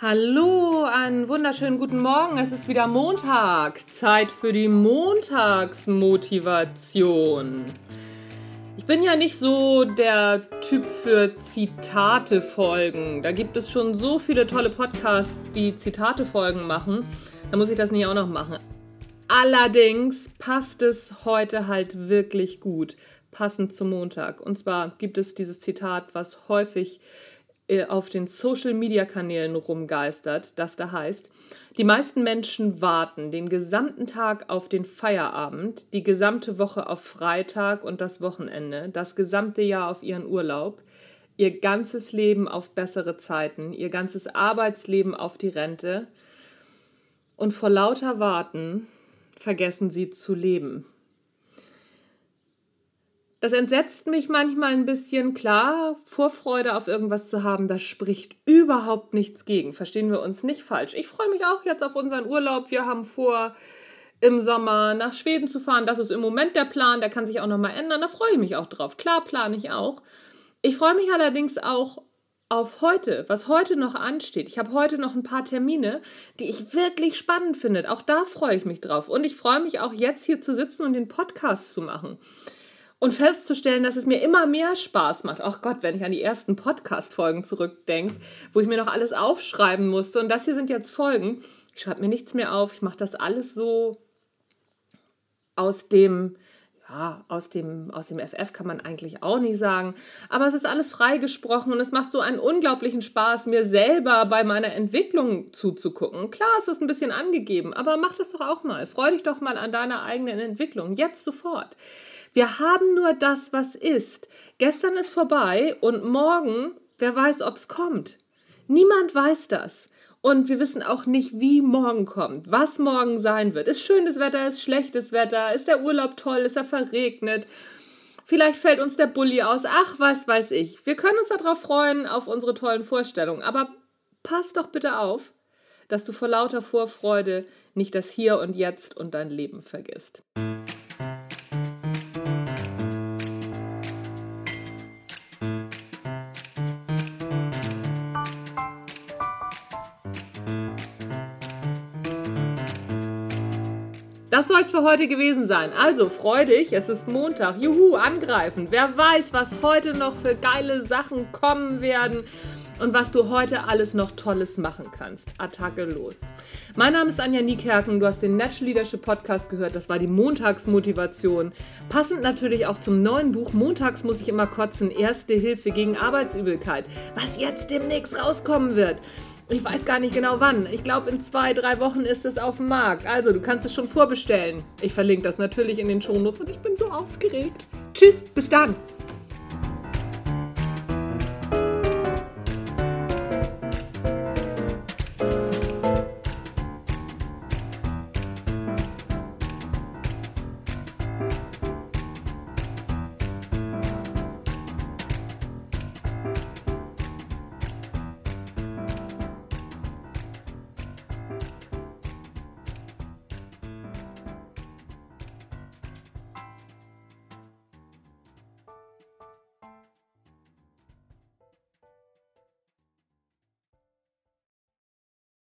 Hallo, einen wunderschönen guten Morgen. Es ist wieder Montag. Zeit für die Montagsmotivation. Ich bin ja nicht so der Typ für Zitate folgen. Da gibt es schon so viele tolle Podcasts, die Zitate folgen machen. Da muss ich das nicht auch noch machen. Allerdings passt es heute halt wirklich gut, passend zum Montag. Und zwar gibt es dieses Zitat, was häufig auf den Social-Media-Kanälen rumgeistert, das da heißt, die meisten Menschen warten den gesamten Tag auf den Feierabend, die gesamte Woche auf Freitag und das Wochenende, das gesamte Jahr auf ihren Urlaub, ihr ganzes Leben auf bessere Zeiten, ihr ganzes Arbeitsleben auf die Rente und vor lauter Warten vergessen sie zu leben. Das entsetzt mich manchmal ein bisschen. Klar, Vorfreude auf irgendwas zu haben, da spricht überhaupt nichts gegen. Verstehen wir uns nicht falsch. Ich freue mich auch jetzt auf unseren Urlaub. Wir haben vor, im Sommer nach Schweden zu fahren. Das ist im Moment der Plan. Der kann sich auch nochmal ändern. Da freue ich mich auch drauf. Klar, plane ich auch. Ich freue mich allerdings auch auf heute, was heute noch ansteht. Ich habe heute noch ein paar Termine, die ich wirklich spannend finde. Auch da freue ich mich drauf. Und ich freue mich auch jetzt hier zu sitzen und den Podcast zu machen und festzustellen, dass es mir immer mehr Spaß macht. Ach Gott, wenn ich an die ersten Podcast-Folgen zurückdenke, wo ich mir noch alles aufschreiben musste. Und das hier sind jetzt Folgen. Ich schreibe mir nichts mehr auf. Ich mache das alles so aus dem, ja, aus dem, aus dem FF kann man eigentlich auch nicht sagen. Aber es ist alles freigesprochen und es macht so einen unglaublichen Spaß, mir selber bei meiner Entwicklung zuzugucken. Klar, es ist ein bisschen angegeben, aber mach das doch auch mal. Freu dich doch mal an deiner eigenen Entwicklung. Jetzt sofort. Wir haben nur das, was ist. Gestern ist vorbei und morgen, wer weiß, ob es kommt. Niemand weiß das. Und wir wissen auch nicht, wie morgen kommt, was morgen sein wird. Ist schönes Wetter, ist schlechtes Wetter, ist der Urlaub toll, ist er verregnet. Vielleicht fällt uns der Bulli aus. Ach, was weiß ich. Wir können uns darauf freuen, auf unsere tollen Vorstellungen. Aber pass doch bitte auf, dass du vor lauter Vorfreude nicht das Hier und Jetzt und dein Leben vergisst. Das soll es für heute gewesen sein. Also freu dich, es ist Montag. Juhu, angreifen. Wer weiß, was heute noch für geile Sachen kommen werden und was du heute alles noch Tolles machen kannst. Attacke los. Mein Name ist Anja Niekerken, du hast den Natural Leadership Podcast gehört, das war die Montagsmotivation. Passend natürlich auch zum neuen Buch Montags muss ich immer kotzen, Erste Hilfe gegen Arbeitsübelkeit, was jetzt demnächst rauskommen wird. Ich weiß gar nicht genau wann. Ich glaube, in zwei, drei Wochen ist es auf dem Markt. Also, du kannst es schon vorbestellen. Ich verlinke das natürlich in den Shownotes und ich bin so aufgeregt. Tschüss, bis dann.